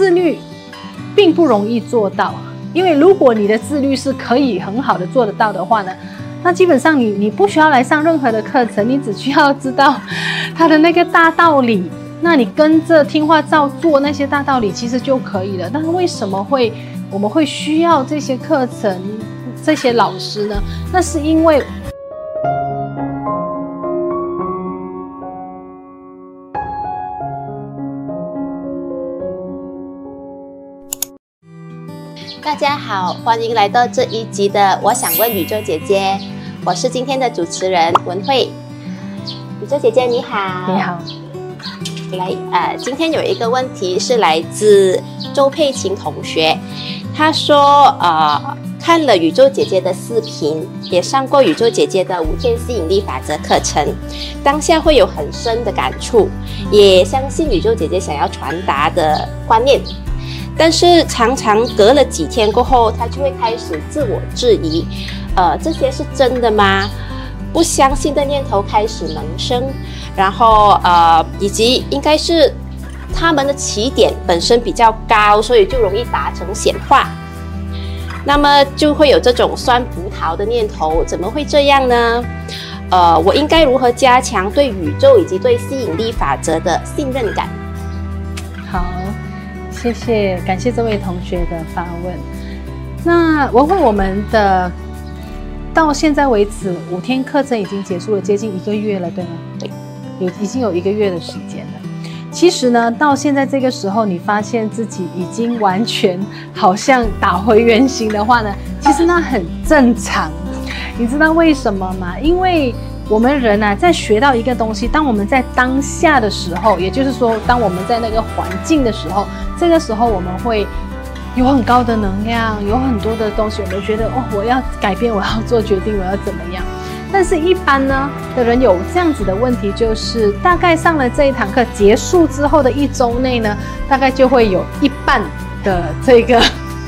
自律并不容易做到，因为如果你的自律是可以很好的做得到的话呢，那基本上你你不需要来上任何的课程，你只需要知道它的那个大道理，那你跟着听话照做那些大道理，其实就可以了。但是为什么会我们会需要这些课程、这些老师呢？那是因为。大家好，欢迎来到这一集的《我想问宇宙姐姐》，我是今天的主持人文慧。宇宙姐姐你好，你好。来，呃，今天有一个问题是来自周佩琴同学，她说，呃，看了宇宙姐姐的视频，也上过宇宙姐姐的五天吸引力法则课程，当下会有很深的感触，也相信宇宙姐姐想要传达的观念。但是常常隔了几天过后，他就会开始自我质疑，呃，这些是真的吗？不相信的念头开始萌生，然后呃，以及应该是他们的起点本身比较高，所以就容易达成显化，那么就会有这种酸葡萄的念头，怎么会这样呢？呃，我应该如何加强对宇宙以及对吸引力法则的信任感？好。谢谢，感谢这位同学的发问。那我问我们的，到现在为止五天课程已经结束了接近一个月了，对吗？对，有已经有一个月的时间了。其实呢，到现在这个时候，你发现自己已经完全好像打回原形的话呢，其实那很正常。你知道为什么吗？因为。我们人啊，在学到一个东西，当我们在当下的时候，也就是说，当我们在那个环境的时候，这个时候我们会有很高的能量，有很多的东西，我们觉得哦，我要改变，我要做决定，我要怎么样？但是，一般呢的人有这样子的问题，就是大概上了这一堂课结束之后的一周内呢，大概就会有一半的这个。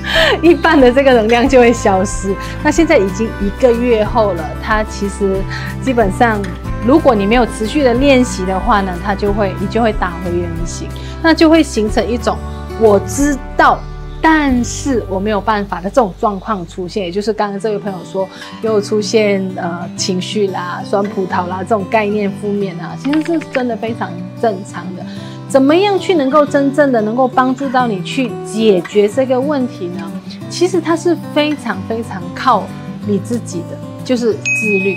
一半的这个能量就会消失。那现在已经一个月后了，它其实基本上，如果你没有持续的练习的话呢，它就会你就会打回原形，那就会形成一种我知道，但是我没有办法的这种状况出现。也就是刚刚这位朋友说，又出现呃情绪啦、酸葡萄啦这种概念负面啊，其实是真的非常正常的。怎么样去能够真正的能够帮助到你去解决这个问题呢？其实它是非常非常靠你自己的，就是自律。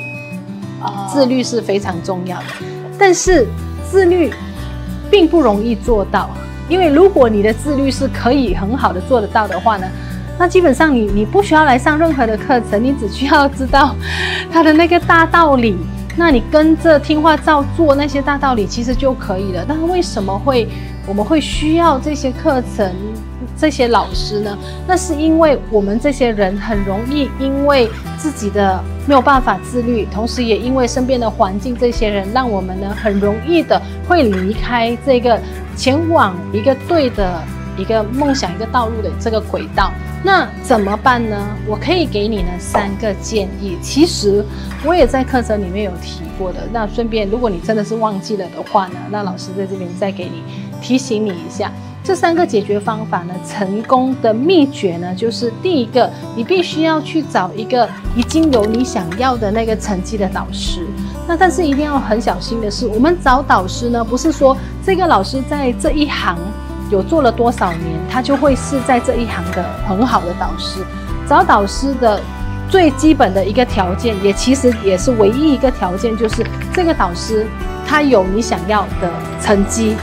啊，自律是非常重要的，但是自律并不容易做到，因为如果你的自律是可以很好的做得到的话呢，那基本上你你不需要来上任何的课程，你只需要知道它的那个大道理。那你跟着听话照做那些大道理，其实就可以了。但为什么会我们会需要这些课程、这些老师呢？那是因为我们这些人很容易因为自己的没有办法自律，同时也因为身边的环境这些人，让我们呢很容易的会离开这个前往一个对的一个梦想、一个道路的这个轨道。那怎么办呢？我可以给你呢三个建议。其实我也在课程里面有提过的。那顺便，如果你真的是忘记了的话呢，那老师在这边再给你提醒你一下。这三个解决方法呢，成功的秘诀呢，就是第一个，你必须要去找一个已经有你想要的那个成绩的导师。那但是一定要很小心的是，我们找导师呢，不是说这个老师在这一行。有做了多少年，他就会是在这一行的很好的导师。找导师的最基本的一个条件，也其实也是唯一一个条件，就是这个导师他有你想要的成绩，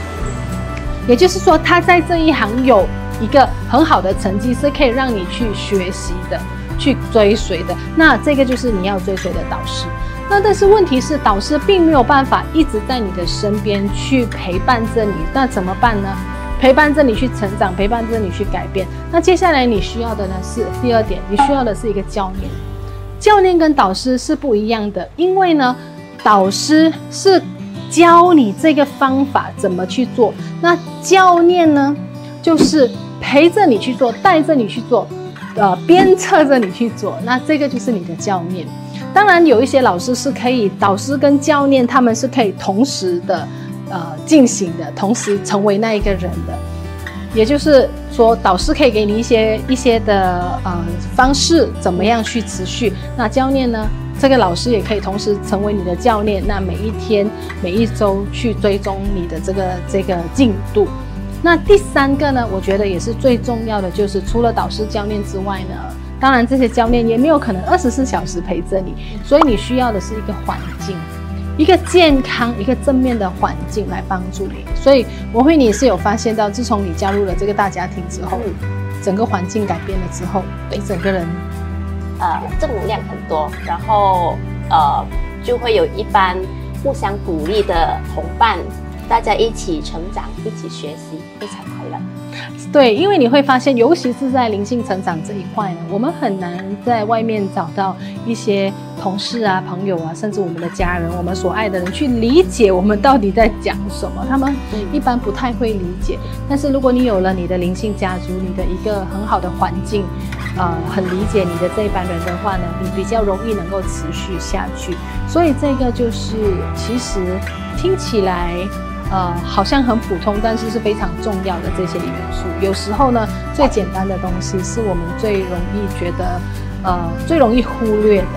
也就是说他在这一行有一个很好的成绩，是可以让你去学习的、去追随的。那这个就是你要追随的导师。那但是问题是，导师并没有办法一直在你的身边去陪伴着你，那怎么办呢？陪伴着你去成长，陪伴着你去改变。那接下来你需要的呢是第二点，你需要的是一个教练。教练跟导师是不一样的，因为呢，导师是教你这个方法怎么去做，那教练呢，就是陪着你去做，带着你去做，呃，鞭策着你去做。那这个就是你的教练。当然，有一些老师是可以，导师跟教练他们是可以同时的。呃，进行的同时成为那一个人的，也就是说，导师可以给你一些一些的呃方式，怎么样去持续。那教练呢，这个老师也可以同时成为你的教练。那每一天、每一周去追踪你的这个这个进度。那第三个呢，我觉得也是最重要的，就是除了导师、教练之外呢，当然这些教练也没有可能二十四小时陪着你，所以你需要的是一个环境。一个健康、一个正面的环境来帮助你，所以文慧，你是有发现到，自从你加入了这个大家庭之后，整个环境改变了之后，对整个人，呃，正能量很多，然后呃，就会有一班互相鼓励的同伴，大家一起成长，一起学习，非常快乐。对，因为你会发现，尤其是在灵性成长这一块呢，我们很难在外面找到一些同事啊、朋友啊，甚至我们的家人、我们所爱的人去理解我们到底在讲什么。他们一般不太会理解。但是如果你有了你的灵性家族，你的一个很好的环境，呃，很理解你的这一班人的话呢，你比较容易能够持续下去。所以这个就是，其实听起来。呃，好像很普通，但是是非常重要的这些元素。有时候呢，最简单的东西是我们最容易觉得，呃，最容易忽略的。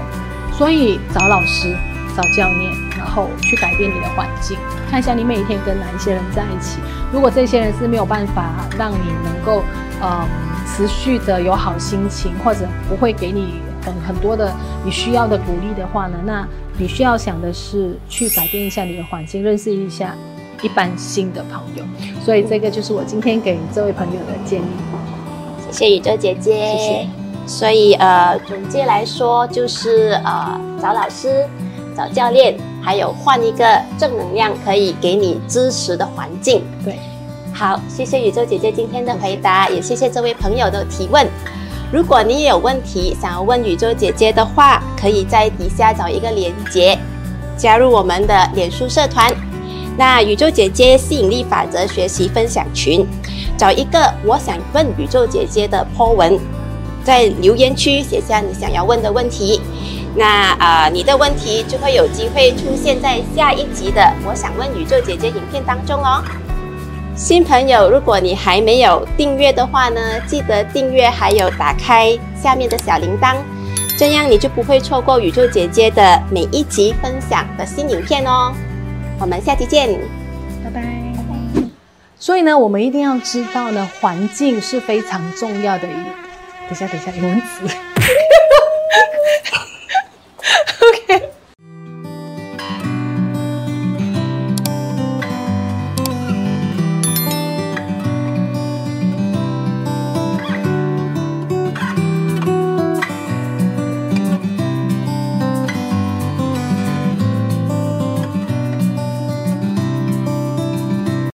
所以找老师、找教练，然后去改变你的环境，看一下你每一天跟哪一些人在一起。如果这些人是没有办法让你能够，呃，持续的有好心情，或者不会给你很很多的你需要的鼓励的话呢，那你需要想的是去改变一下你的环境，认识一下。一般新的朋友，所以这个就是我今天给这位朋友的建议。谢谢宇宙姐姐，谢谢。所以呃，总结来说就是呃，找老师、找教练，还有换一个正能量可以给你支持的环境。对，好，谢谢宇宙姐姐今天的回答，也谢谢这位朋友的提问。如果你也有问题想要问宇宙姐姐的话，可以在底下找一个连接，加入我们的脸书社团。那宇宙姐姐吸引力法则学习分享群，找一个我想问宇宙姐姐的 po 文，在留言区写下你想要问的问题。那啊、你的问题就会有机会出现在下一集的我想问宇宙姐姐影片当中哦。新朋友，如果你还没有订阅的话呢，记得订阅，还有打开下面的小铃铛，这样你就不会错过宇宙姐姐的每一集分享的新影片哦。我们下期见，拜拜。所以呢，我们一定要知道呢，环境是非常重要的一。等一下，等一下，有蚊子。OK。